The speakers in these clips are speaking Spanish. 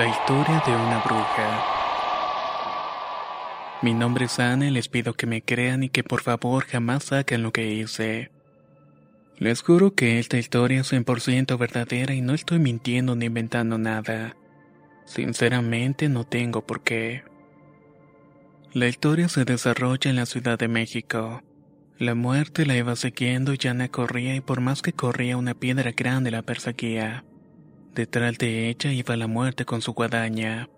La historia de una bruja. Mi nombre es Ana y les pido que me crean y que por favor jamás hagan lo que hice. Les juro que esta historia es 100% verdadera y no estoy mintiendo ni inventando nada. Sinceramente no tengo por qué. La historia se desarrolla en la Ciudad de México. La muerte la iba siguiendo y Ana corría y por más que corría una piedra grande la perseguía. Detrás de ella iba la muerte con su guadaña.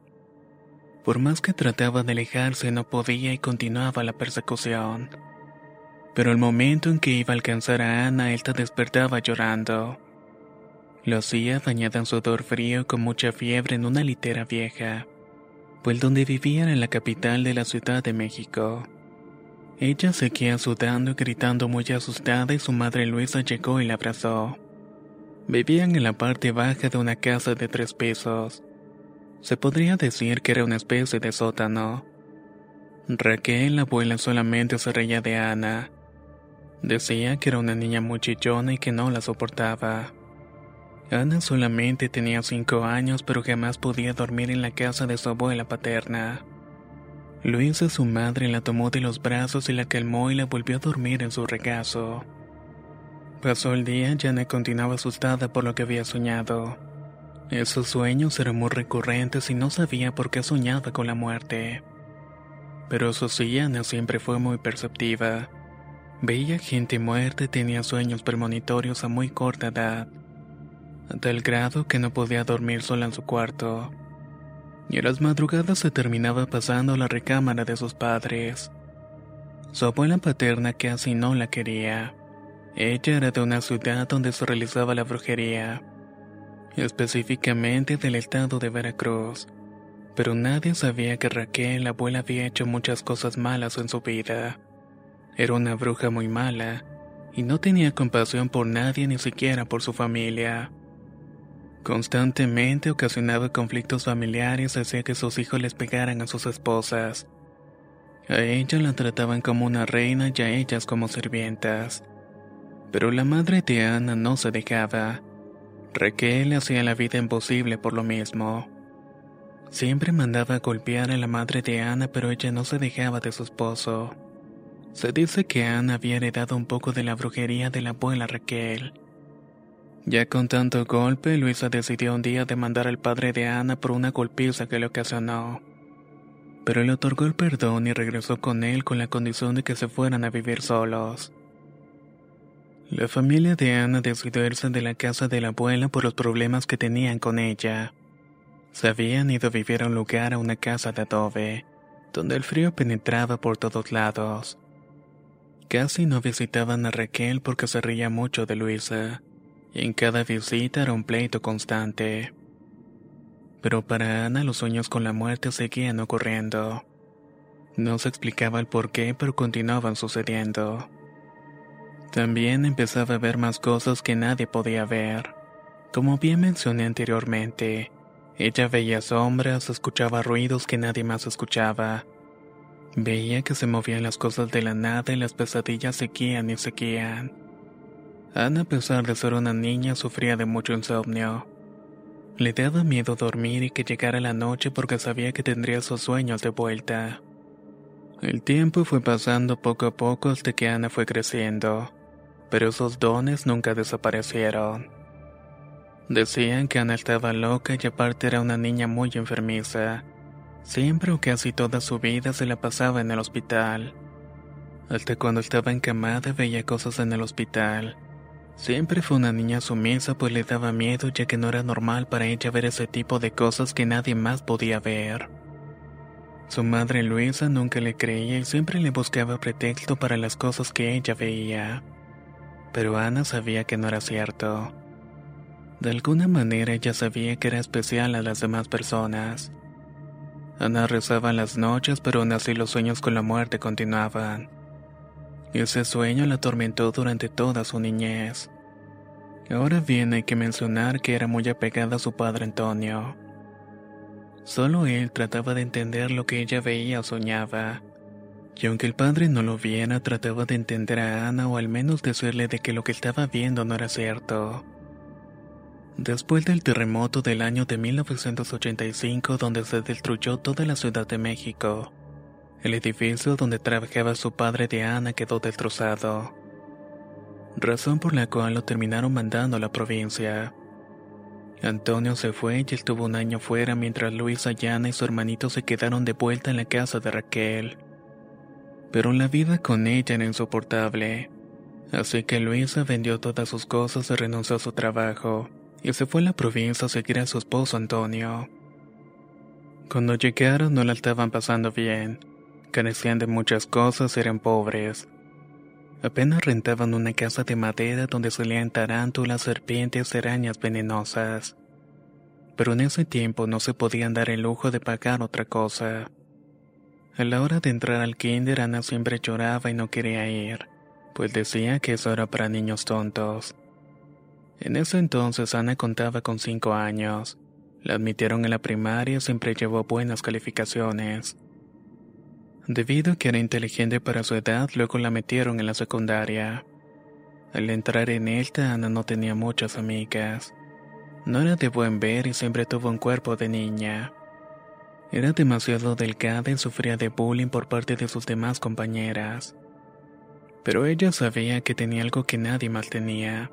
Por más que trataba de alejarse no podía y continuaba la persecución. Pero el momento en que iba a alcanzar a Ana, ésta despertaba llorando. Lo hacía bañada en sudor frío con mucha fiebre en una litera vieja, pues donde vivían en la capital de la Ciudad de México. Ella seguía sudando y gritando muy asustada y su madre Luisa llegó y la abrazó. Vivían en la parte baja de una casa de tres pisos. Se podría decir que era una especie de sótano. Raquel, la abuela, solamente se reía de Ana. Decía que era una niña muy chillona y que no la soportaba. Ana solamente tenía cinco años, pero jamás podía dormir en la casa de su abuela paterna. Luisa, su madre, la tomó de los brazos y la calmó y la volvió a dormir en su regazo. Pasó el día Ana continuaba asustada por lo que había soñado. Esos sueños eran muy recurrentes y no sabía por qué soñaba con la muerte. Pero eso sí, Ana siempre fue muy perceptiva. Veía gente muerta y tenía sueños premonitorios a muy corta edad, a tal grado que no podía dormir sola en su cuarto. Y a las madrugadas se terminaba pasando a la recámara de sus padres. Su abuela paterna casi no la quería. Ella era de una ciudad donde se realizaba la brujería, específicamente del estado de Veracruz, pero nadie sabía que Raquel, la abuela, había hecho muchas cosas malas en su vida. Era una bruja muy mala, y no tenía compasión por nadie ni siquiera por su familia. Constantemente ocasionaba conflictos familiares, hacía que sus hijos les pegaran a sus esposas. A ella la trataban como una reina y a ellas como sirvientas. Pero la madre de Ana no se dejaba. Raquel hacía la vida imposible por lo mismo. Siempre mandaba a golpear a la madre de Ana, pero ella no se dejaba de su esposo. Se dice que Ana había heredado un poco de la brujería de la abuela Raquel. Ya con tanto golpe, Luisa decidió un día demandar al padre de Ana por una golpiza que le ocasionó. Pero le otorgó el perdón y regresó con él con la condición de que se fueran a vivir solos. La familia de Ana decidió irse de la casa de la abuela por los problemas que tenían con ella. Se habían ido a vivir a un lugar a una casa de adobe, donde el frío penetraba por todos lados. Casi no visitaban a Raquel porque se reía mucho de Luisa, y en cada visita era un pleito constante. Pero para Ana los sueños con la muerte seguían ocurriendo. No se explicaba el por qué, pero continuaban sucediendo. También empezaba a ver más cosas que nadie podía ver. Como bien mencioné anteriormente, ella veía sombras, escuchaba ruidos que nadie más escuchaba. Veía que se movían las cosas de la nada y las pesadillas seguían y seguían. Ana, a pesar de ser una niña, sufría de mucho insomnio. Le daba miedo dormir y que llegara la noche porque sabía que tendría esos sueños de vuelta. El tiempo fue pasando poco a poco hasta que Ana fue creciendo pero esos dones nunca desaparecieron. Decían que Ana estaba loca y aparte era una niña muy enfermiza. Siempre o casi toda su vida se la pasaba en el hospital. Hasta cuando estaba encamada veía cosas en el hospital. Siempre fue una niña sumisa pues le daba miedo ya que no era normal para ella ver ese tipo de cosas que nadie más podía ver. Su madre Luisa nunca le creía y siempre le buscaba pretexto para las cosas que ella veía. Pero Ana sabía que no era cierto. De alguna manera ella sabía que era especial a las demás personas. Ana rezaba las noches, pero aún así los sueños con la muerte continuaban. Ese sueño la atormentó durante toda su niñez. Ahora hay que mencionar que era muy apegada a su padre Antonio. Solo él trataba de entender lo que ella veía o soñaba. Y aunque el padre no lo viera, trataba de entender a Ana o al menos decirle de que lo que estaba viendo no era cierto. Después del terremoto del año de 1985 donde se destruyó toda la Ciudad de México, el edificio donde trabajaba su padre de Ana quedó destrozado, razón por la cual lo terminaron mandando a la provincia. Antonio se fue y estuvo un año fuera mientras Luisa, Yana y su hermanito se quedaron de vuelta en la casa de Raquel. Pero la vida con ella era insoportable, así que Luisa vendió todas sus cosas y renunció a su trabajo y se fue a la provincia a seguir a su esposo Antonio. Cuando llegaron no la estaban pasando bien, carecían de muchas cosas, eran pobres. Apenas rentaban una casa de madera donde solían tarántulas, serpientes, arañas venenosas. Pero en ese tiempo no se podían dar el lujo de pagar otra cosa. A la hora de entrar al kinder Ana siempre lloraba y no quería ir, pues decía que eso era para niños tontos. En ese entonces Ana contaba con cinco años. La admitieron en la primaria y siempre llevó buenas calificaciones. Debido a que era inteligente para su edad, luego la metieron en la secundaria. Al entrar en esta, Ana no tenía muchas amigas. No era de buen ver y siempre tuvo un cuerpo de niña. Era demasiado delgada y sufría de bullying por parte de sus demás compañeras. Pero ella sabía que tenía algo que nadie más tenía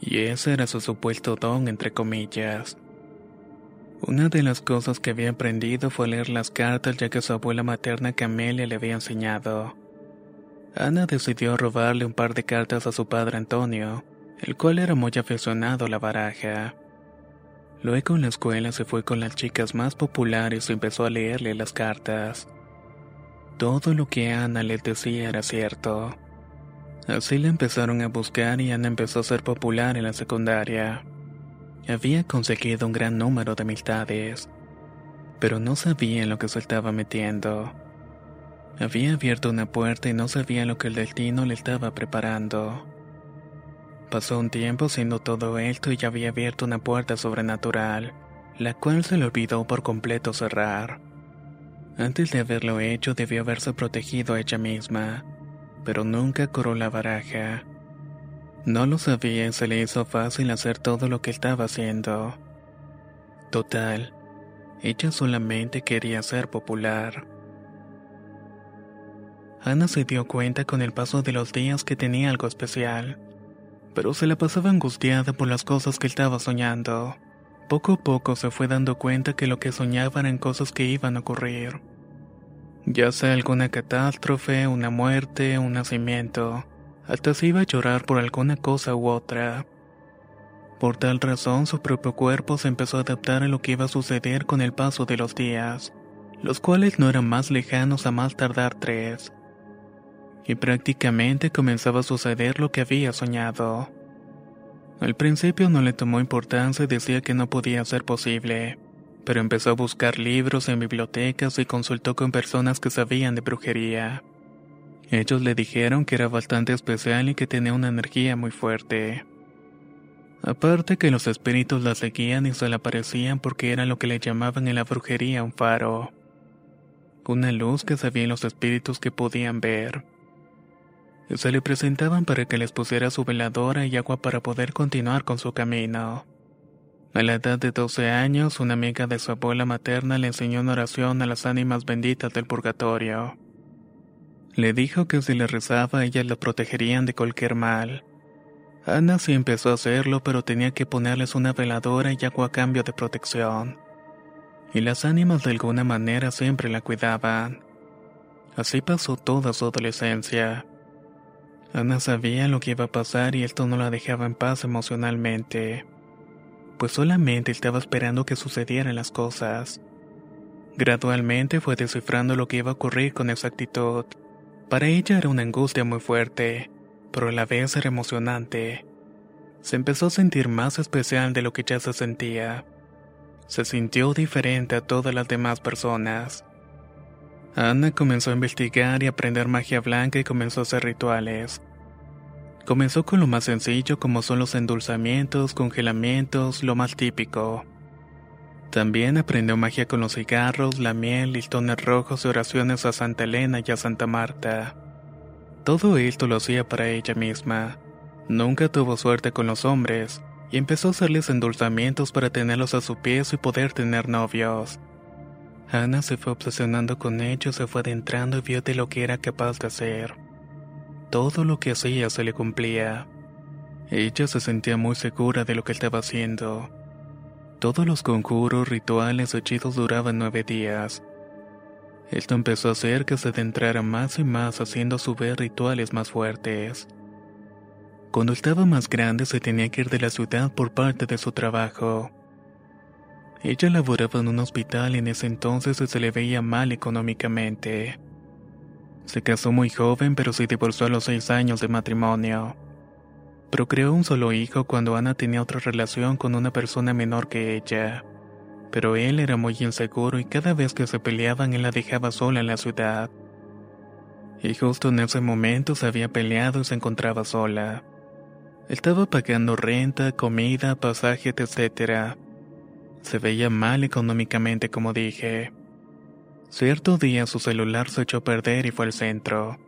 y ese era su supuesto don entre comillas. Una de las cosas que había aprendido fue leer las cartas ya que su abuela materna Camelia le había enseñado. Ana decidió robarle un par de cartas a su padre Antonio, el cual era muy aficionado a la baraja. Luego en la escuela se fue con las chicas más populares y empezó a leerle las cartas. Todo lo que Ana le decía era cierto. Así la empezaron a buscar y Ana empezó a ser popular en la secundaria. Había conseguido un gran número de amistades, pero no sabía en lo que se estaba metiendo. Había abierto una puerta y no sabía lo que el destino le estaba preparando. Pasó un tiempo siendo todo esto y ya había abierto una puerta sobrenatural, la cual se le olvidó por completo cerrar. Antes de haberlo hecho debió haberse protegido a ella misma pero nunca coró la baraja. No lo sabía y se le hizo fácil hacer todo lo que estaba haciendo. Total, ella solamente quería ser popular. Ana se dio cuenta con el paso de los días que tenía algo especial, pero se la pasaba angustiada por las cosas que estaba soñando. Poco a poco se fue dando cuenta que lo que soñaba eran cosas que iban a ocurrir ya sea alguna catástrofe, una muerte, un nacimiento, hasta se iba a llorar por alguna cosa u otra. Por tal razón su propio cuerpo se empezó a adaptar a lo que iba a suceder con el paso de los días, los cuales no eran más lejanos a más tardar tres. Y prácticamente comenzaba a suceder lo que había soñado. Al principio no le tomó importancia y decía que no podía ser posible pero empezó a buscar libros en bibliotecas y consultó con personas que sabían de brujería. Ellos le dijeron que era bastante especial y que tenía una energía muy fuerte. Aparte que los espíritus la seguían y se le aparecían porque era lo que le llamaban en la brujería un faro. Una luz que sabían los espíritus que podían ver. Se le presentaban para que les pusiera su veladora y agua para poder continuar con su camino. A la edad de 12 años, una amiga de su abuela materna le enseñó una oración a las ánimas benditas del purgatorio. Le dijo que si le rezaba ellas la protegerían de cualquier mal. Ana sí empezó a hacerlo, pero tenía que ponerles una veladora y agua a cambio de protección. Y las ánimas de alguna manera siempre la cuidaban. Así pasó toda su adolescencia. Ana sabía lo que iba a pasar y esto no la dejaba en paz emocionalmente, pues solamente estaba esperando que sucedieran las cosas. Gradualmente fue descifrando lo que iba a ocurrir con exactitud. Para ella era una angustia muy fuerte, pero a la vez era emocionante. Se empezó a sentir más especial de lo que ya se sentía. Se sintió diferente a todas las demás personas. Ana comenzó a investigar y aprender magia blanca y comenzó a hacer rituales. Comenzó con lo más sencillo como son los endulzamientos, congelamientos, lo más típico. También aprendió magia con los cigarros, la miel, listones rojos y oraciones a Santa Elena y a Santa Marta. Todo esto lo hacía para ella misma. Nunca tuvo suerte con los hombres y empezó a hacerles endulzamientos para tenerlos a su peso y poder tener novios. Ana se fue obsesionando con ellos, se fue adentrando y vio de lo que era capaz de hacer. Todo lo que hacía se le cumplía. Ella se sentía muy segura de lo que estaba haciendo. Todos los conjuros, rituales, hechizos duraban nueve días. Esto empezó a hacer que se adentrara más y más haciendo a su vez rituales más fuertes. Cuando estaba más grande se tenía que ir de la ciudad por parte de su trabajo. Ella laboraba en un hospital y en ese entonces se le veía mal económicamente. Se casó muy joven pero se divorció a los seis años de matrimonio. Procreó un solo hijo cuando Ana tenía otra relación con una persona menor que ella. Pero él era muy inseguro y cada vez que se peleaban él la dejaba sola en la ciudad. Y justo en ese momento se había peleado y se encontraba sola. Estaba pagando renta, comida, pasajes, etc. Se veía mal económicamente, como dije. Cierto día su celular se echó a perder y fue al centro.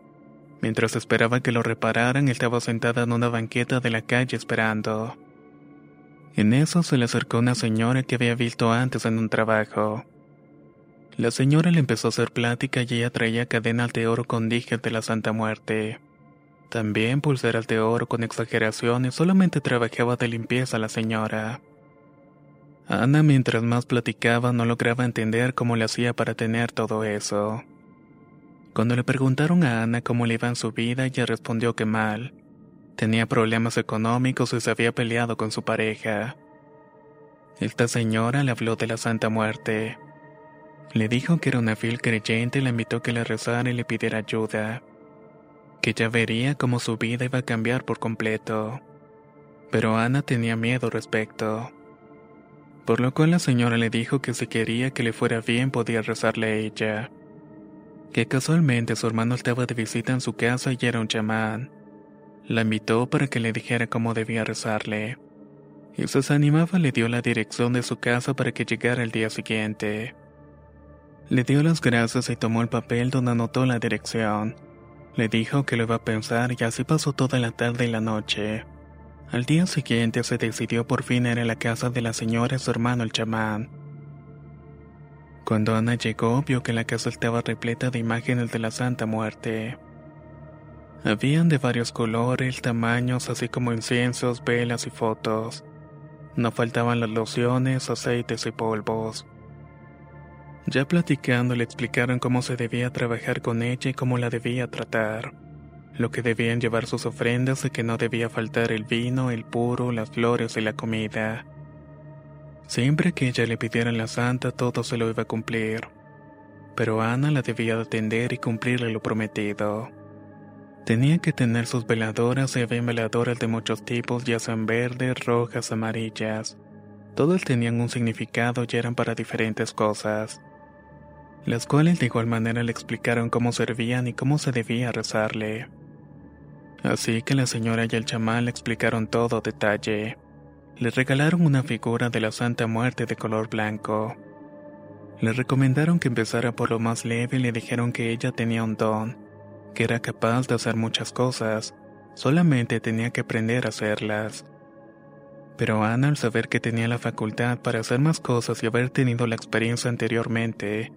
Mientras esperaba que lo repararan, estaba sentada en una banqueta de la calle esperando. En eso se le acercó una señora que había visto antes en un trabajo. La señora le empezó a hacer plática y ella traía cadenas de oro con dijes de la Santa Muerte. También pulseras de oro con exageraciones, solamente trabajaba de limpieza la señora. Ana mientras más platicaba no lograba entender cómo le hacía para tener todo eso. Cuando le preguntaron a Ana cómo le iba en su vida, ella respondió que mal. Tenía problemas económicos y se había peleado con su pareja. Esta señora le habló de la Santa Muerte. Le dijo que era una fiel creyente y le invitó a que le rezara y le pidiera ayuda. Que ya vería cómo su vida iba a cambiar por completo. Pero Ana tenía miedo respecto por lo cual la señora le dijo que si quería que le fuera bien podía rezarle a ella. Que casualmente su hermano estaba de visita en su casa y era un chamán. La invitó para que le dijera cómo debía rezarle. Y se animaba le dio la dirección de su casa para que llegara el día siguiente. Le dio las gracias y tomó el papel donde anotó la dirección. Le dijo que lo iba a pensar y así pasó toda la tarde y la noche. Al día siguiente se decidió por fin ir a la casa de la señora y su hermano el chamán. Cuando Ana llegó, vio que la casa estaba repleta de imágenes de la Santa Muerte. Habían de varios colores, tamaños, así como inciensos, velas y fotos. No faltaban las lociones, aceites y polvos. Ya platicando le explicaron cómo se debía trabajar con ella y cómo la debía tratar lo que debían llevar sus ofrendas y que no debía faltar el vino, el puro, las flores y la comida. Siempre que ella le pidiera la santa todo se lo iba a cumplir, pero Ana la debía atender y cumplirle lo prometido. Tenía que tener sus veladoras y había veladoras de muchos tipos, ya sean verdes, rojas, amarillas. Todas tenían un significado y eran para diferentes cosas, las cuales de igual manera le explicaron cómo servían y cómo se debía rezarle. Así que la señora y el chamán le explicaron todo detalle. Le regalaron una figura de la Santa Muerte de color blanco. Le recomendaron que empezara por lo más leve y le dijeron que ella tenía un don, que era capaz de hacer muchas cosas, solamente tenía que aprender a hacerlas. Pero Ana, al saber que tenía la facultad para hacer más cosas y haber tenido la experiencia anteriormente,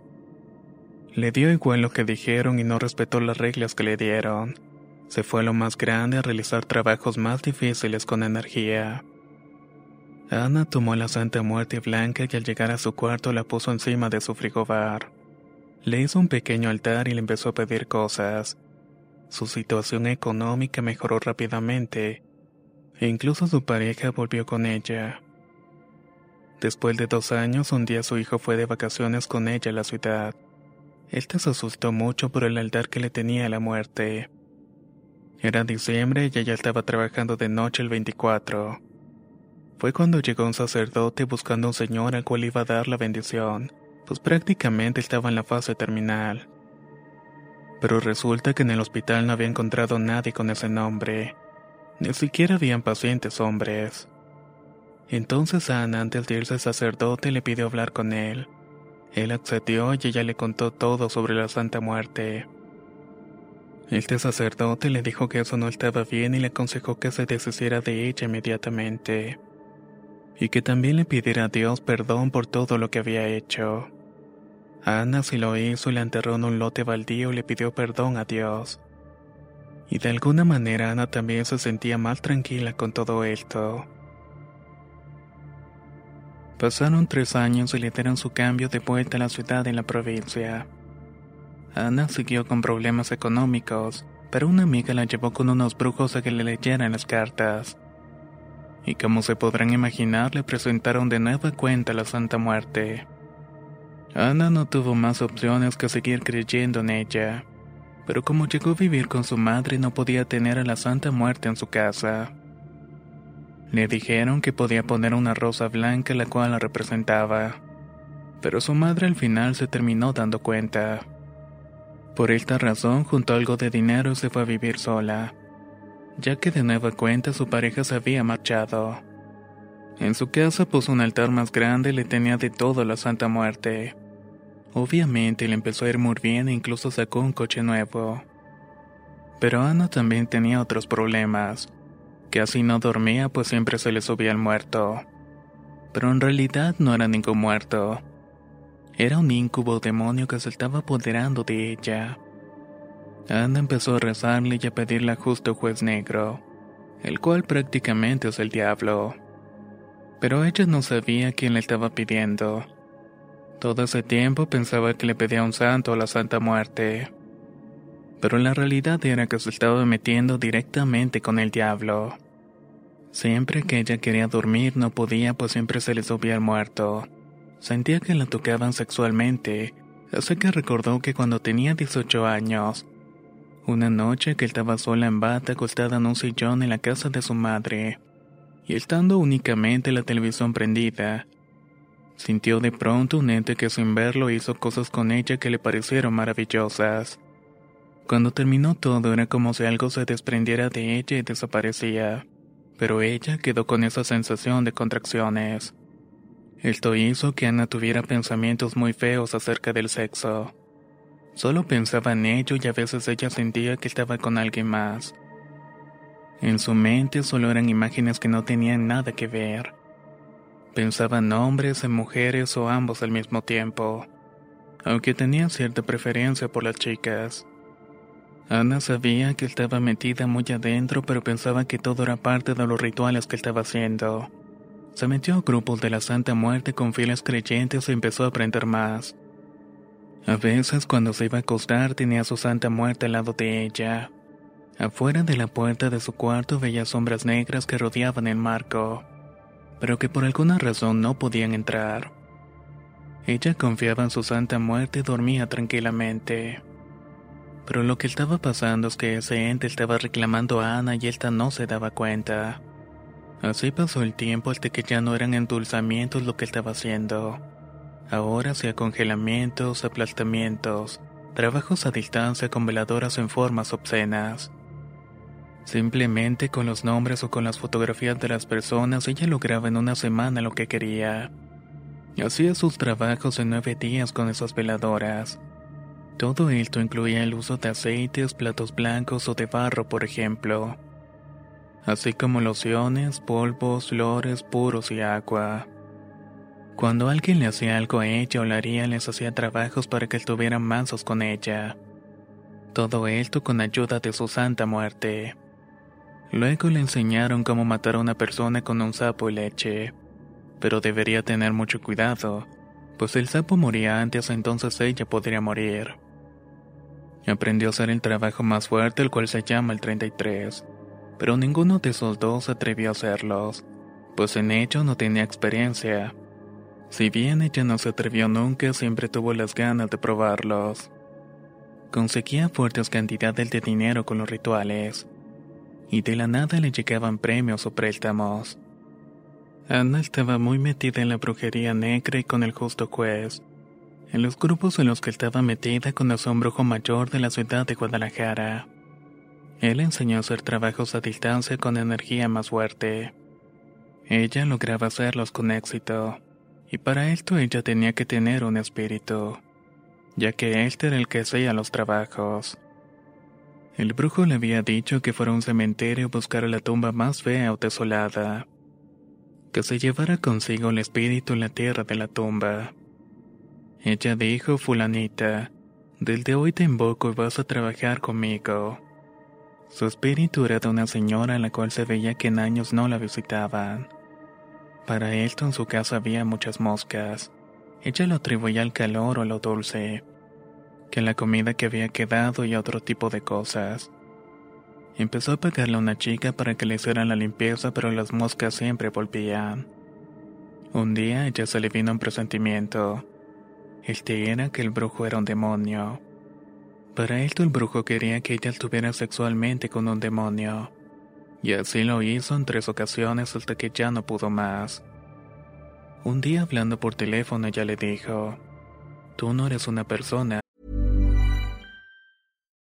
le dio igual lo que dijeron y no respetó las reglas que le dieron Se fue a lo más grande a realizar trabajos más difíciles con energía. Ana tomó la Santa Muerte blanca y al llegar a su cuarto la puso encima de su frigobar. Le hizo un pequeño altar y le empezó a pedir cosas. Su situación económica mejoró rápidamente e incluso su pareja volvió con ella. Después de dos años, un día su hijo fue de vacaciones con ella a la ciudad. Él se asustó mucho por el altar que le tenía a la muerte. Era diciembre y ella estaba trabajando de noche el 24. Fue cuando llegó un sacerdote buscando a un señor al cual iba a dar la bendición, pues prácticamente estaba en la fase terminal. Pero resulta que en el hospital no había encontrado nadie con ese nombre. Ni siquiera habían pacientes hombres. Entonces Ana, antes de irse al sacerdote, le pidió hablar con él. Él accedió y ella le contó todo sobre la Santa Muerte. Este sacerdote le dijo que eso no estaba bien y le aconsejó que se deshiciera de ella inmediatamente. Y que también le pidiera a Dios perdón por todo lo que había hecho. Ana sí lo hizo y la enterró en un lote baldío y le pidió perdón a Dios. Y de alguna manera Ana también se sentía más tranquila con todo esto. Pasaron tres años y le dieron su cambio de vuelta a la ciudad en la provincia. Ana siguió con problemas económicos, pero una amiga la llevó con unos brujos a que le leyeran las cartas. Y como se podrán imaginar, le presentaron de nueva cuenta la Santa Muerte. Ana no tuvo más opciones que seguir creyendo en ella, pero como llegó a vivir con su madre no podía tener a la Santa Muerte en su casa. Le dijeron que podía poner una rosa blanca la cual la representaba, pero su madre al final se terminó dando cuenta. Por esta razón juntó algo de dinero se fue a vivir sola, ya que de nueva cuenta su pareja se había marchado. En su casa puso un altar más grande y le tenía de todo la Santa Muerte. Obviamente le empezó a ir muy bien e incluso sacó un coche nuevo. Pero Ana también tenía otros problemas que así no dormía pues siempre se le subía el muerto. Pero en realidad no era ningún muerto. Era un incubo demonio que se estaba apoderando de ella. Ana empezó a rezarle y a pedirle a justo juez negro, el cual prácticamente es el diablo. Pero ella no sabía quién le estaba pidiendo. Todo ese tiempo pensaba que le pedía a un santo o la Santa Muerte pero la realidad era que se estaba metiendo directamente con el diablo. Siempre que ella quería dormir no podía pues siempre se le subía el muerto. Sentía que la tocaban sexualmente, así que recordó que cuando tenía 18 años, una noche que estaba sola en bata acostada en un sillón en la casa de su madre, y estando únicamente la televisión prendida, sintió de pronto un ente que sin verlo hizo cosas con ella que le parecieron maravillosas. Cuando terminó todo era como si algo se desprendiera de ella y desaparecía, pero ella quedó con esa sensación de contracciones. Esto hizo que Ana tuviera pensamientos muy feos acerca del sexo. Solo pensaba en ello y a veces ella sentía que estaba con alguien más. En su mente solo eran imágenes que no tenían nada que ver. Pensaba en hombres, en mujeres o ambos al mismo tiempo, aunque tenía cierta preferencia por las chicas. Ana sabía que estaba metida muy adentro, pero pensaba que todo era parte de los rituales que estaba haciendo. Se metió a grupos de la Santa Muerte con fieles creyentes y empezó a aprender más. A veces cuando se iba a acostar tenía a su Santa Muerte al lado de ella. Afuera de la puerta de su cuarto veía sombras negras que rodeaban el marco, pero que por alguna razón no podían entrar. Ella confiaba en su Santa Muerte y dormía tranquilamente. Pero lo que estaba pasando es que ese ente estaba reclamando a Ana y esta no se daba cuenta. Así pasó el tiempo hasta que ya no eran endulzamientos lo que estaba haciendo. Ahora hacía congelamientos, aplastamientos, trabajos a distancia con veladoras en formas obscenas. Simplemente con los nombres o con las fotografías de las personas ella lograba en una semana lo que quería. Hacía sus trabajos en nueve días con esas veladoras. Todo esto incluía el uso de aceites, platos blancos o de barro, por ejemplo, así como lociones, polvos, flores puros y agua. Cuando alguien le hacía algo a ella o la haría, les hacía trabajos para que estuvieran mansos con ella. Todo esto con ayuda de su santa muerte. Luego le enseñaron cómo matar a una persona con un sapo y leche. Pero debería tener mucho cuidado, pues el sapo moría antes entonces ella podría morir. Aprendió a hacer el trabajo más fuerte, el cual se llama el 33, pero ninguno de esos dos se atrevió a hacerlos, pues en ello no tenía experiencia. Si bien ella no se atrevió nunca, siempre tuvo las ganas de probarlos. Conseguía fuertes cantidades de dinero con los rituales, y de la nada le llegaban premios o préstamos. Ana estaba muy metida en la brujería negra y con el justo juez, en los grupos en los que estaba metida con un brujo mayor de la ciudad de Guadalajara. Él enseñó a hacer trabajos a distancia con energía más fuerte. Ella lograba hacerlos con éxito, y para esto ella tenía que tener un espíritu, ya que él era el que hacía los trabajos. El brujo le había dicho que fuera a un cementerio a buscar la tumba más fea o desolada, que se llevara consigo el espíritu en la tierra de la tumba. Ella dijo, fulanita, desde hoy te invoco y vas a trabajar conmigo. Su espíritu era de una señora a la cual se veía que en años no la visitaban. Para esto en su casa había muchas moscas. Ella lo atribuía al calor o a lo dulce, que la comida que había quedado y otro tipo de cosas. Empezó a pagarle a una chica para que le hiciera la limpieza, pero las moscas siempre volvían. Un día ella se le vino un presentimiento. Este era que el brujo era un demonio. Para esto el brujo quería que ella estuviera sexualmente con un demonio. Y así lo hizo en tres ocasiones hasta que ya no pudo más. Un día hablando por teléfono ella le dijo, Tú no eres una persona.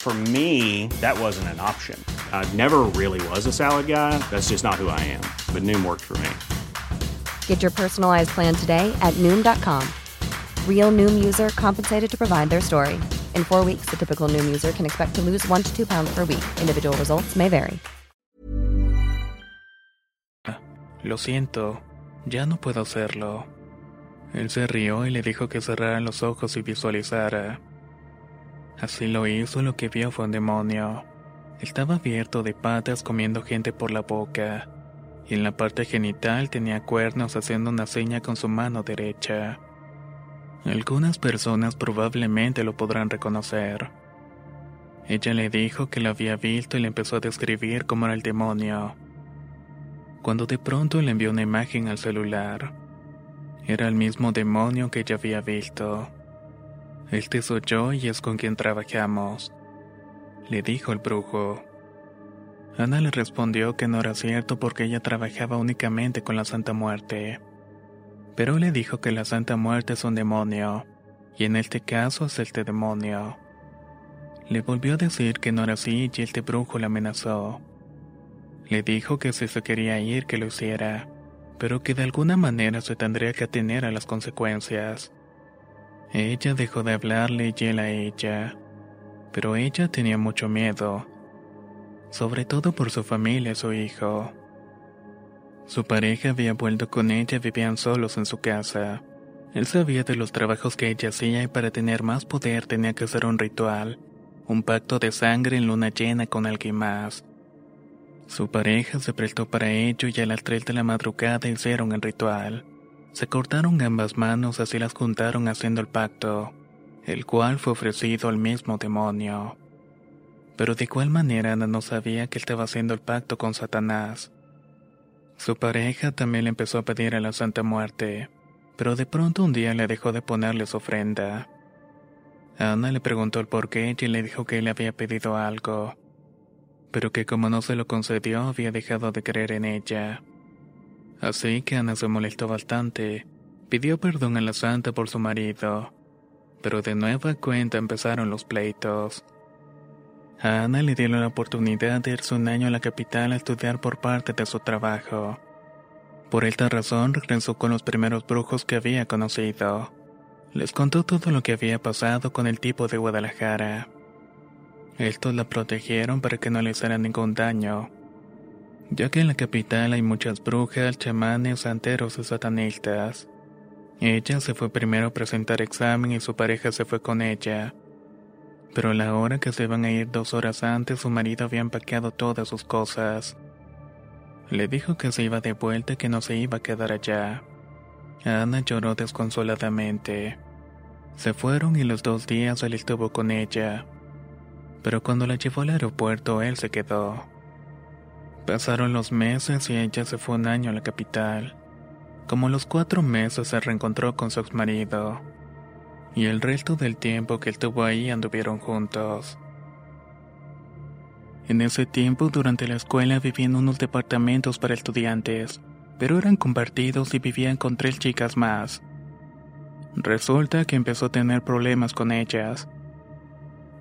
For me, that wasn't an option. I never really was a salad guy. That's just not who I am. But Noom worked for me. Get your personalized plan today at Noom.com. Real Noom user compensated to provide their story. In four weeks, the typical Noom user can expect to lose one to two pounds per week. Individual results may vary. Lo siento, ya no puedo hacerlo. Él se rió y le dijo que cerrara los ojos y visualizara. Así lo hizo, lo que vio fue un demonio. Estaba abierto de patas comiendo gente por la boca, y en la parte genital tenía cuernos haciendo una seña con su mano derecha. Algunas personas probablemente lo podrán reconocer. Ella le dijo que lo había visto y le empezó a describir cómo era el demonio. Cuando de pronto le envió una imagen al celular. Era el mismo demonio que ella había visto. Este soy yo y es con quien trabajamos, le dijo el brujo. Ana le respondió que no era cierto porque ella trabajaba únicamente con la Santa Muerte. Pero le dijo que la Santa Muerte es un demonio, y en este caso es este demonio. Le volvió a decir que no era así y este brujo la amenazó. Le dijo que si se quería ir que lo hiciera, pero que de alguna manera se tendría que atener a las consecuencias. Ella dejó de hablarle y él a ella, pero ella tenía mucho miedo, sobre todo por su familia y su hijo. Su pareja había vuelto con ella y vivían solos en su casa. Él sabía de los trabajos que ella hacía y para tener más poder tenía que hacer un ritual, un pacto de sangre en luna llena con alguien más. Su pareja se prestó para ello y a las 3 de la madrugada hicieron el ritual. Se cortaron ambas manos así las juntaron haciendo el pacto, el cual fue ofrecido al mismo demonio. Pero de igual manera Ana no sabía que estaba haciendo el pacto con Satanás. Su pareja también le empezó a pedir a la Santa Muerte, pero de pronto un día le dejó de ponerle su ofrenda. Ana le preguntó el por qué y le dijo que le había pedido algo. pero que como no se lo concedió había dejado de creer en ella. Así que Ana se molestó bastante, pidió perdón a la santa por su marido, pero de nueva cuenta empezaron los pleitos. A Ana le dieron la oportunidad de irse un año a la capital a estudiar por parte de su trabajo. Por esta razón regresó con los primeros brujos que había conocido. Les contó todo lo que había pasado con el tipo de Guadalajara. Estos la protegieron para que no le hicieran ningún daño, ya que en la capital hay muchas brujas, chamanes, santeros y satanistas. Ella se fue primero a presentar examen y su pareja se fue con ella. Pero a la hora que se iban a ir dos horas antes, su marido había empaqueado todas sus cosas. Le dijo que se iba de vuelta y que no se iba a quedar allá. Ana lloró desconsoladamente. Se fueron y los dos días él estuvo con ella. Pero cuando la llevó al aeropuerto, él se quedó. Pasaron los meses y ella se fue un año a la capital. Como los cuatro meses se reencontró con su exmarido. Y el resto del tiempo que estuvo ahí anduvieron juntos. En ese tiempo, durante la escuela vivían unos departamentos para estudiantes, pero eran compartidos y vivían con tres chicas más. Resulta que empezó a tener problemas con ellas.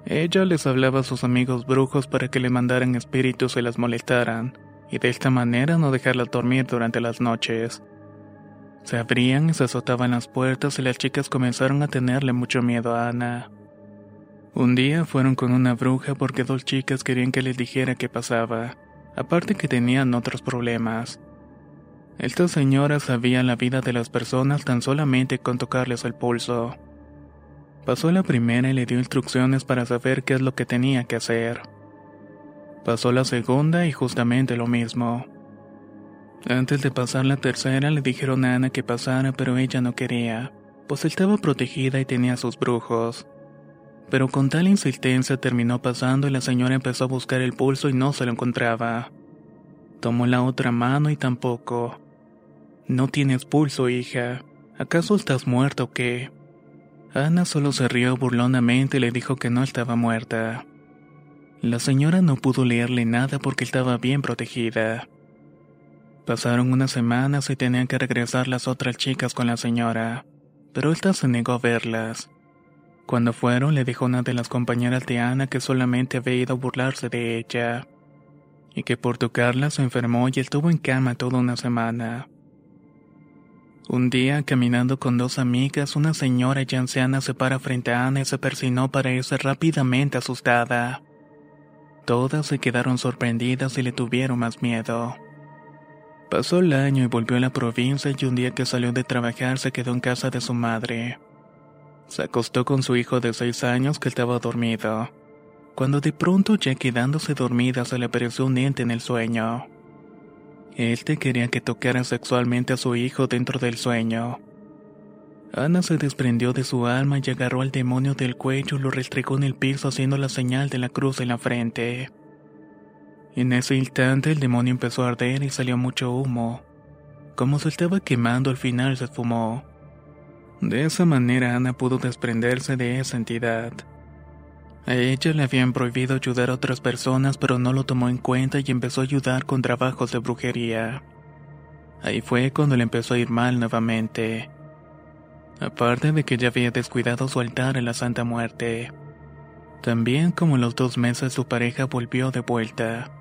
Ella les hablaba a sus amigos brujos para que le mandaran espíritus y las molestaran, y de esta manera no dejarlas dormir durante las noches. Se abrían y se azotaban las puertas y las chicas comenzaron a tenerle mucho miedo a Ana. Un día fueron con una bruja porque dos chicas querían que les dijera qué pasaba, aparte que tenían otros problemas. Estas señoras sabían la vida de las personas tan solamente con tocarles el pulso. Pasó la primera y le dio instrucciones para saber qué es lo que tenía que hacer. Pasó la segunda y justamente lo mismo. Antes de pasar la tercera le dijeron a Ana que pasara pero ella no quería, pues estaba protegida y tenía sus brujos. Pero con tal insistencia terminó pasando y la señora empezó a buscar el pulso y no se lo encontraba. Tomó la otra mano y tampoco. No tienes pulso, hija. ¿Acaso estás muerta o qué? Ana solo se rió burlonamente y le dijo que no estaba muerta. La señora no pudo leerle nada porque estaba bien protegida. Pasaron unas semanas y tenían que regresar las otras chicas con la señora, pero ésta se negó a verlas. Cuando fueron, le dijo una de las compañeras de Ana que solamente había ido a burlarse de ella, y que por tocarla se enfermó y estuvo en cama toda una semana. Un día, caminando con dos amigas, una señora ya anciana se para frente a Ana y se persinó para irse rápidamente asustada. Todas se quedaron sorprendidas y le tuvieron más miedo. Pasó el año y volvió a la provincia y un día que salió de trabajar se quedó en casa de su madre. Se acostó con su hijo de seis años que estaba dormido. Cuando de pronto, ya quedándose dormida, se le apareció un ente en el sueño. Este quería que tocara sexualmente a su hijo dentro del sueño. Ana se desprendió de su alma y agarró al demonio del cuello y lo restregó en el piso haciendo la señal de la cruz en la frente. En ese instante el demonio empezó a arder y salió mucho humo. Como se estaba quemando al final se esfumó. De esa manera Ana pudo desprenderse de esa entidad. A ella le habían prohibido ayudar a otras personas, pero no lo tomó en cuenta y empezó a ayudar con trabajos de brujería. Ahí fue cuando le empezó a ir mal nuevamente. Aparte de que ya había descuidado su altar en la Santa Muerte. También como en los dos meses su pareja volvió de vuelta.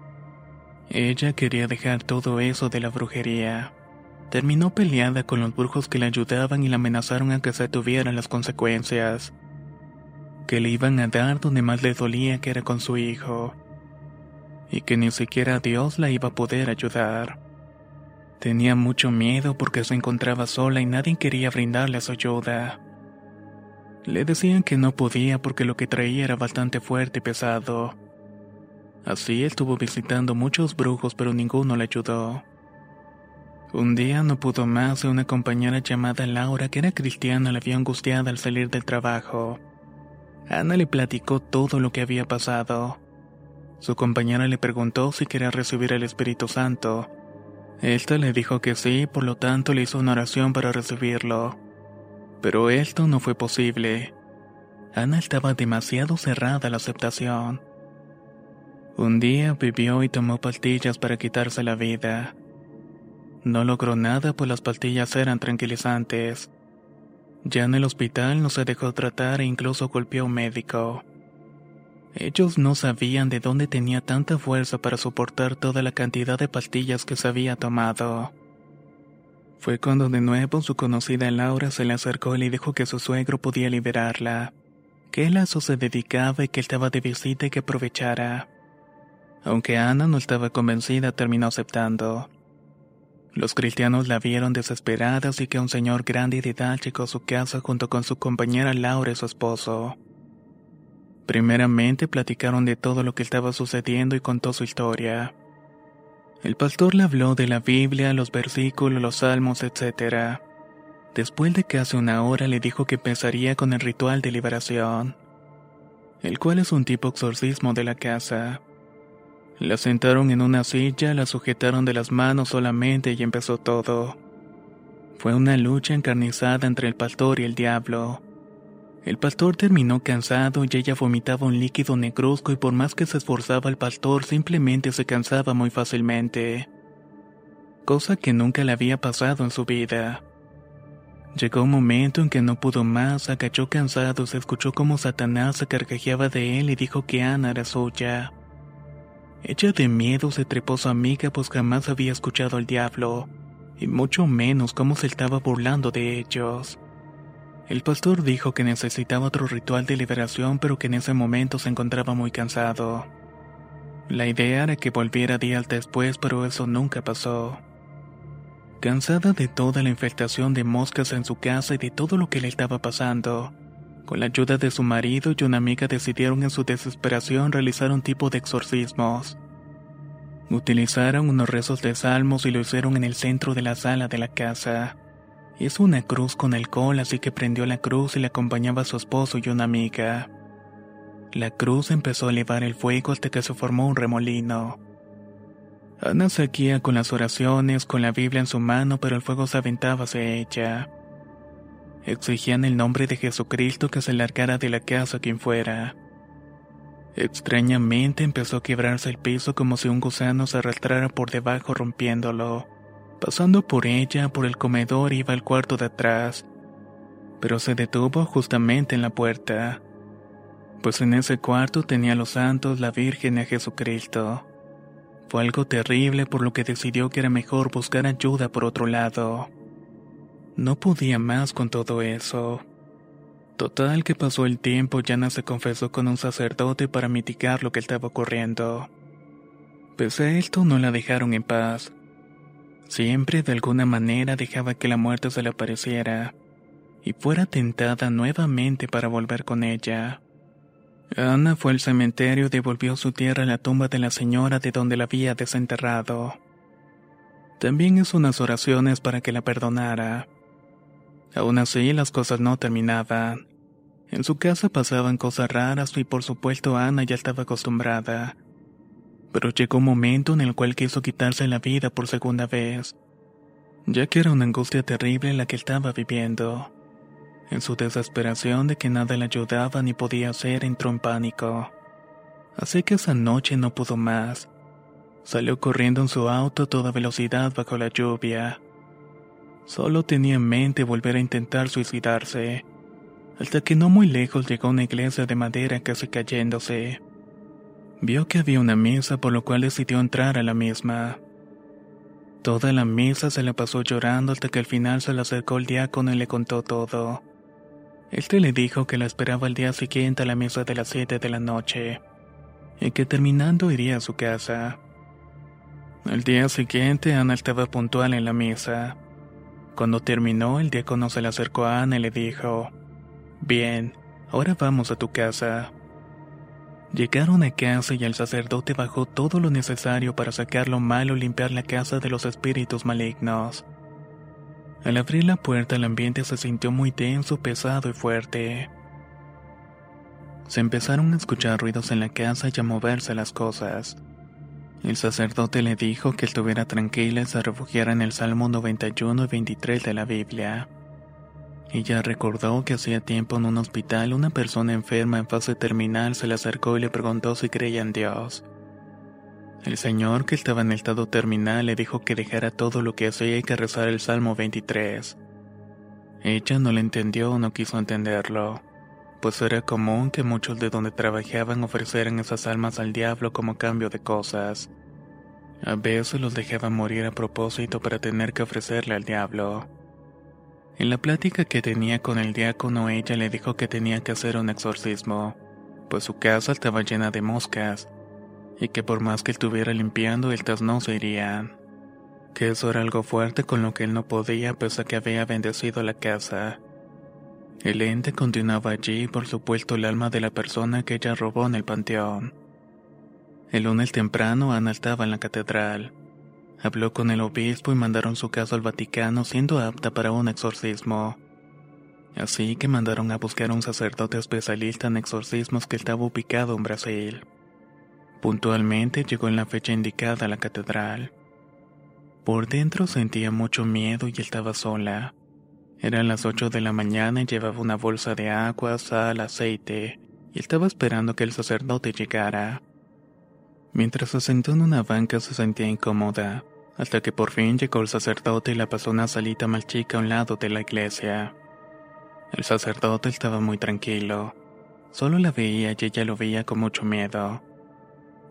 Ella quería dejar todo eso de la brujería. Terminó peleada con los brujos que la ayudaban y la amenazaron a que se tuvieran las consecuencias que le iban a dar donde más le dolía que era con su hijo, y que ni siquiera Dios la iba a poder ayudar. Tenía mucho miedo porque se encontraba sola y nadie quería brindarle su ayuda. Le decían que no podía porque lo que traía era bastante fuerte y pesado. Así estuvo visitando muchos brujos pero ninguno le ayudó. Un día no pudo más y una compañera llamada Laura que era cristiana la vio angustiada al salir del trabajo. Ana le platicó todo lo que había pasado. Su compañera le preguntó si quería recibir el Espíritu Santo. Esta le dijo que sí, por lo tanto le hizo una oración para recibirlo. Pero esto no fue posible. Ana estaba demasiado cerrada a la aceptación. Un día bebió y tomó pastillas para quitarse la vida. No logró nada pues las pastillas eran tranquilizantes. Ya en el hospital no se dejó tratar e incluso golpeó a un médico. Ellos no sabían de dónde tenía tanta fuerza para soportar toda la cantidad de pastillas que se había tomado. Fue cuando de nuevo su conocida Laura se le acercó y le dijo que su suegro podía liberarla, que él a se dedicaba y que estaba de visita y que aprovechara. Aunque Ana no estaba convencida, terminó aceptando. Los cristianos la vieron desesperada, así que un señor grande y de edad llegó a su casa junto con su compañera Laura y su esposo. Primeramente platicaron de todo lo que estaba sucediendo y contó su historia. El pastor le habló de la Biblia, los versículos, los salmos, etc. Después de casi una hora le dijo que empezaría con el ritual de liberación, el cual es un tipo exorcismo de la casa. La sentaron en una silla, la sujetaron de las manos solamente y empezó todo. Fue una lucha encarnizada entre el pastor y el diablo. El pastor terminó cansado y ella vomitaba un líquido negruzco y por más que se esforzaba el pastor simplemente se cansaba muy fácilmente. Cosa que nunca le había pasado en su vida. Llegó un momento en que no pudo más, agachó cansado, se escuchó como Satanás se carcajeaba de él y dijo que Ana era suya. Ella de miedo se trepó su amiga pues jamás había escuchado al diablo, y mucho menos cómo se estaba burlando de ellos. El pastor dijo que necesitaba otro ritual de liberación pero que en ese momento se encontraba muy cansado. La idea era que volviera días después pero eso nunca pasó. Cansada de toda la infestación de moscas en su casa y de todo lo que le estaba pasando, con la ayuda de su marido y una amiga decidieron en su desesperación realizar un tipo de exorcismos. Utilizaron unos rezos de salmos y lo hicieron en el centro de la sala de la casa. Hizo una cruz con alcohol así que prendió la cruz y le acompañaba a su esposo y una amiga. La cruz empezó a elevar el fuego hasta que se formó un remolino. Ana seguía con las oraciones, con la Biblia en su mano, pero el fuego se aventaba hacia ella. Exigían el nombre de Jesucristo que se largara de la casa quien fuera. Extrañamente empezó a quebrarse el piso como si un gusano se arrastrara por debajo rompiéndolo. Pasando por ella, por el comedor iba al cuarto de atrás, pero se detuvo justamente en la puerta, pues en ese cuarto tenía a los santos, la Virgen y a Jesucristo. Fue algo terrible por lo que decidió que era mejor buscar ayuda por otro lado. No podía más con todo eso. Total que pasó el tiempo, Yana se confesó con un sacerdote para mitigar lo que estaba ocurriendo. Pese a esto, no la dejaron en paz. Siempre de alguna manera dejaba que la muerte se le apareciera y fuera tentada nuevamente para volver con ella. Ana fue al cementerio y devolvió su tierra a la tumba de la señora de donde la había desenterrado. También hizo unas oraciones para que la perdonara. Aún así, las cosas no terminaban. En su casa pasaban cosas raras y por supuesto Ana ya estaba acostumbrada. Pero llegó un momento en el cual quiso quitarse la vida por segunda vez, ya que era una angustia terrible la que estaba viviendo. En su desesperación de que nada le ayudaba ni podía hacer, entró en pánico. Así que esa noche no pudo más. Salió corriendo en su auto a toda velocidad bajo la lluvia. Solo tenía en mente volver a intentar suicidarse, hasta que no muy lejos llegó una iglesia de madera casi cayéndose. Vio que había una mesa por lo cual decidió entrar a la misma. Toda la mesa se la pasó llorando hasta que al final se le acercó el diácono y le contó todo. Este le dijo que la esperaba el día siguiente a la mesa de las 7 de la noche, y que terminando iría a su casa. Al día siguiente Ana estaba puntual en la mesa. Cuando terminó, el diácono se le acercó a Ana y le dijo, Bien, ahora vamos a tu casa. Llegaron a casa y el sacerdote bajó todo lo necesario para sacar lo malo y limpiar la casa de los espíritus malignos. Al abrir la puerta el ambiente se sintió muy tenso, pesado y fuerte. Se empezaron a escuchar ruidos en la casa y a moverse las cosas. El sacerdote le dijo que estuviera tranquila y se refugiara en el Salmo 91 y 23 de la Biblia. Ella recordó que hacía tiempo en un hospital una persona enferma en fase terminal se le acercó y le preguntó si creía en Dios. El señor que estaba en el estado terminal le dijo que dejara todo lo que hacía y que rezara el Salmo 23. Ella no le entendió o no quiso entenderlo, pues era común que muchos de donde trabajaban ofrecieran esas almas al diablo como cambio de cosas. A veces los dejaban morir a propósito para tener que ofrecerle al diablo. En la plática que tenía con el diácono ella le dijo que tenía que hacer un exorcismo, pues su casa estaba llena de moscas y que por más que estuviera limpiando, estas no se irían. Que eso era algo fuerte con lo que él no podía, pese a que había bendecido la casa. El ente continuaba allí por supuesto el alma de la persona que ella robó en el panteón. El lunes temprano Ana estaba en la catedral. Habló con el obispo y mandaron su caso al Vaticano siendo apta para un exorcismo. Así que mandaron a buscar a un sacerdote especialista en exorcismos que estaba ubicado en Brasil. Puntualmente llegó en la fecha indicada a la catedral. Por dentro sentía mucho miedo y estaba sola. Eran las 8 de la mañana y llevaba una bolsa de agua, sal, aceite, y estaba esperando que el sacerdote llegara. Mientras se sentó en una banca se sentía incómoda, hasta que por fin llegó el sacerdote y la pasó una salita mal chica a un lado de la iglesia. El sacerdote estaba muy tranquilo. Solo la veía y ella lo veía con mucho miedo.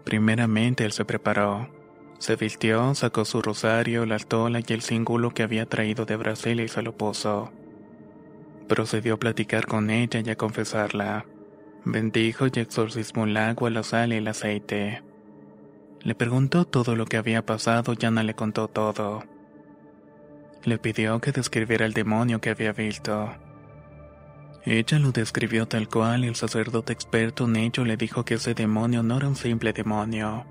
Primeramente él se preparó. Se vistió, sacó su rosario, la altola y el símbolo que había traído de Brasil y se lo puso. Procedió a platicar con ella y a confesarla. Bendijo y exorcismó el agua, la sal y el aceite. Le preguntó todo lo que había pasado y Ana le contó todo. Le pidió que describiera el demonio que había visto. Ella lo describió tal cual y el sacerdote experto en ello le dijo que ese demonio no era un simple demonio.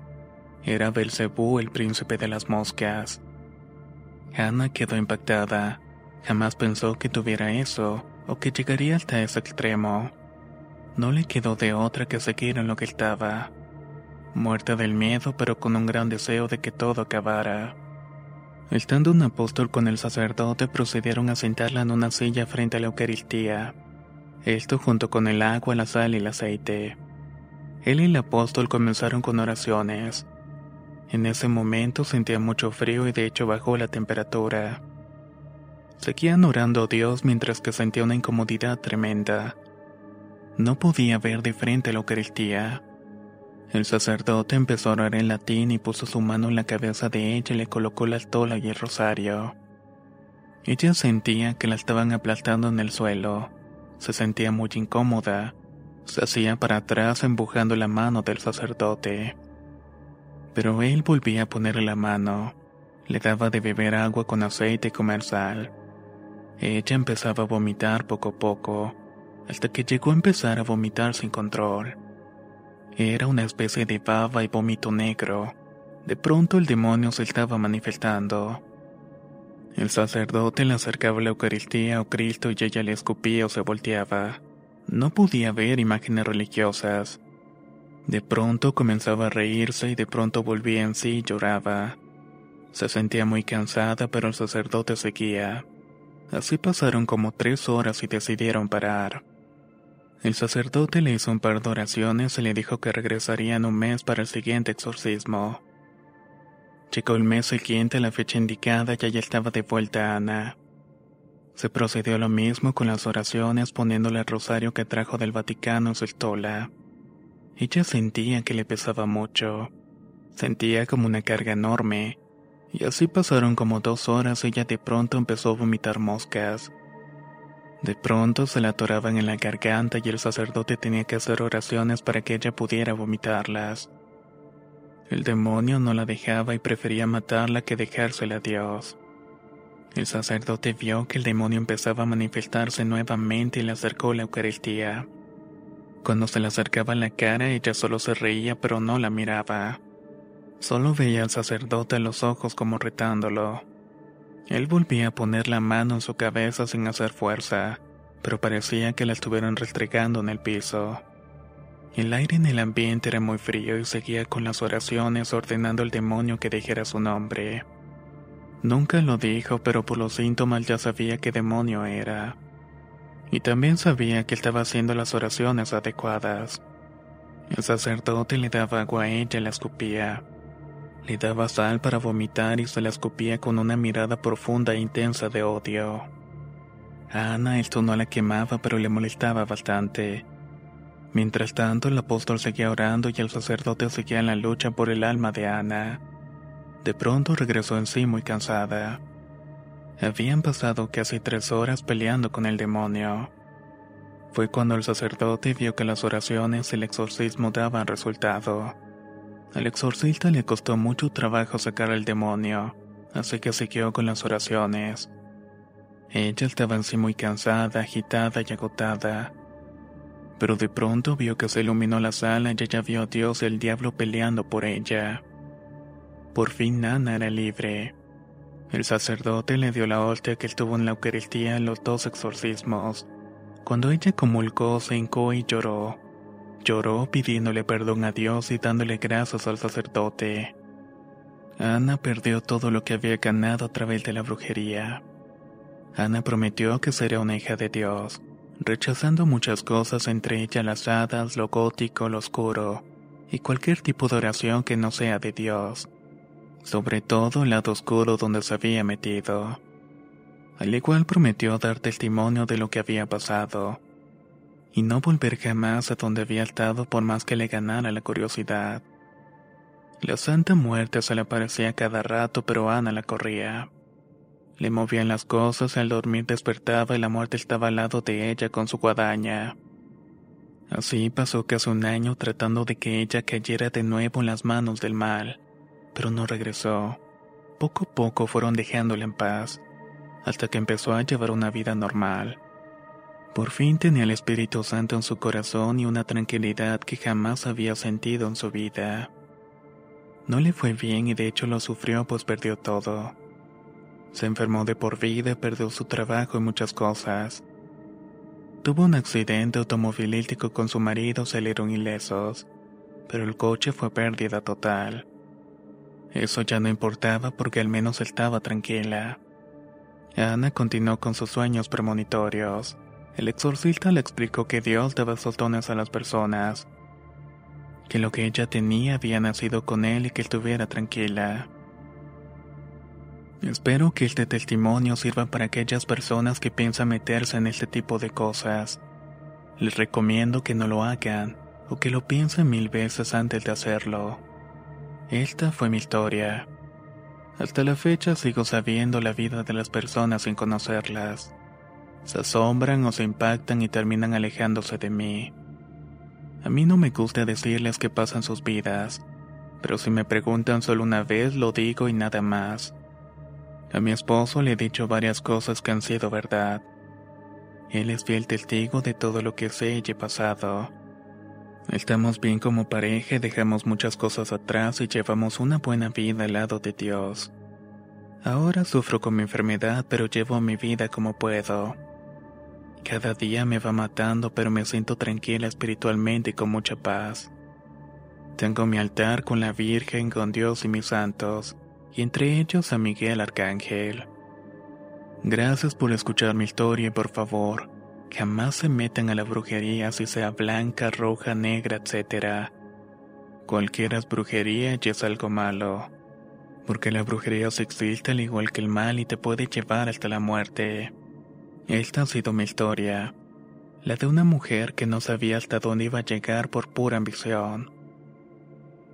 Era Belcebú, el príncipe de las moscas. Hannah quedó impactada. Jamás pensó que tuviera eso o que llegaría hasta ese extremo. No le quedó de otra que seguir en lo que estaba. Muerta del miedo, pero con un gran deseo de que todo acabara. Estando un apóstol con el sacerdote, procedieron a sentarla en una silla frente a la Eucaristía. Esto junto con el agua, la sal y el aceite. Él y el apóstol comenzaron con oraciones. En ese momento sentía mucho frío y de hecho bajó la temperatura. Seguían orando a Dios mientras que sentía una incomodidad tremenda. No podía ver de frente la Eucaristía. El sacerdote empezó a orar en latín y puso su mano en la cabeza de ella y le colocó la altola y el rosario. Ella sentía que la estaban aplastando en el suelo. Se sentía muy incómoda. Se hacía para atrás empujando la mano del sacerdote. Pero él volvía a ponerle la mano. Le daba de beber agua con aceite y comer sal. Ella empezaba a vomitar poco a poco, hasta que llegó a empezar a vomitar sin control. Era una especie de baba y vómito negro. De pronto el demonio se estaba manifestando. El sacerdote le acercaba la Eucaristía o Cristo y ella le escupía o se volteaba. No podía ver imágenes religiosas. De pronto comenzaba a reírse y de pronto volvía en sí y lloraba. Se sentía muy cansada, pero el sacerdote seguía. Así pasaron como tres horas y decidieron parar. El sacerdote le hizo un par de oraciones y le dijo que regresaría en un mes para el siguiente exorcismo. Llegó el mes siguiente a la fecha indicada y ya estaba de vuelta Ana. Se procedió lo mismo con las oraciones poniéndole el rosario que trajo del Vaticano en su estola. Ella sentía que le pesaba mucho. Sentía como una carga enorme. Y así pasaron como dos horas y ella de pronto empezó a vomitar moscas. De pronto se la atoraban en la garganta y el sacerdote tenía que hacer oraciones para que ella pudiera vomitarlas. El demonio no la dejaba y prefería matarla que dejársela a Dios. El sacerdote vio que el demonio empezaba a manifestarse nuevamente y le acercó la Eucaristía. Cuando se le acercaba la cara, ella solo se reía pero no la miraba. Solo veía al sacerdote los ojos como retándolo. Él volvía a poner la mano en su cabeza sin hacer fuerza, pero parecía que la estuvieran restregando en el piso. El aire en el ambiente era muy frío y seguía con las oraciones ordenando al demonio que dijera su nombre. Nunca lo dijo, pero por los síntomas ya sabía qué demonio era. Y también sabía que estaba haciendo las oraciones adecuadas. El sacerdote le daba agua a ella y la escupía. Le daba sal para vomitar y se la escupía con una mirada profunda e intensa de odio. A Ana esto no la quemaba, pero le molestaba bastante. Mientras tanto, el apóstol seguía orando y el sacerdote seguía en la lucha por el alma de Ana. De pronto regresó en sí muy cansada. Habían pasado casi tres horas peleando con el demonio. Fue cuando el sacerdote vio que las oraciones y el exorcismo daban resultado. Al exorcista le costó mucho trabajo sacar al demonio, así que siguió con las oraciones. Ella estaba en sí muy cansada, agitada y agotada. Pero de pronto vio que se iluminó la sala y ella vio a Dios y el diablo peleando por ella. Por fin Nana era libre. El sacerdote le dio la hostia que él tuvo en la Eucaristía en los dos exorcismos. Cuando ella comulgó, se hincó y lloró. Lloró pidiéndole perdón a Dios y dándole gracias al sacerdote. Ana perdió todo lo que había ganado a través de la brujería. Ana prometió que sería una hija de Dios, rechazando muchas cosas, entre ellas las hadas, lo gótico, lo oscuro, y cualquier tipo de oración que no sea de Dios, sobre todo el lado oscuro donde se había metido. Al igual prometió dar testimonio de lo que había pasado, y no volver jamás a donde había estado por más que le ganara la curiosidad. La Santa Muerte se le aparecía cada rato, pero Ana la corría. Le movían las cosas, al dormir despertaba y la muerte estaba al lado de ella con su guadaña. Así pasó casi un año tratando de que ella cayera de nuevo en las manos del mal, pero no regresó. Poco a poco fueron dejándola en paz hasta que empezó a llevar una vida normal. Por fin tenía el Espíritu Santo en su corazón y una tranquilidad que jamás había sentido en su vida. No le fue bien y de hecho lo sufrió pues perdió todo. Se enfermó de por vida, perdió su trabajo y muchas cosas. Tuvo un accidente automovilístico con su marido, salieron ilesos, pero el coche fue pérdida total. Eso ya no importaba porque al menos estaba tranquila. Ana continuó con sus sueños premonitorios. El exorcista le explicó que Dios daba soltones a las personas, que lo que ella tenía había nacido con él y que estuviera tranquila. Espero que este testimonio sirva para aquellas personas que piensan meterse en este tipo de cosas. Les recomiendo que no lo hagan o que lo piensen mil veces antes de hacerlo. Esta fue mi historia. Hasta la fecha sigo sabiendo la vida de las personas sin conocerlas. Se asombran o se impactan y terminan alejándose de mí. A mí no me gusta decirles qué pasan sus vidas, pero si me preguntan solo una vez lo digo y nada más. A mi esposo le he dicho varias cosas que han sido verdad. Él es fiel testigo de todo lo que sé y he pasado. Estamos bien como pareja, dejamos muchas cosas atrás y llevamos una buena vida al lado de Dios. Ahora sufro con mi enfermedad, pero llevo mi vida como puedo. Cada día me va matando, pero me siento tranquila espiritualmente y con mucha paz. Tengo mi altar con la Virgen, con Dios y mis santos, y entre ellos a Miguel Arcángel. Gracias por escuchar mi historia y por favor, Jamás se metan a la brujería si sea blanca, roja, negra, etc. Cualquiera es brujería y es algo malo. Porque la brujería se existe al igual que el mal y te puede llevar hasta la muerte. Esta ha sido mi historia. La de una mujer que no sabía hasta dónde iba a llegar por pura ambición.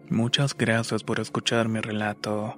Muchas gracias por escuchar mi relato.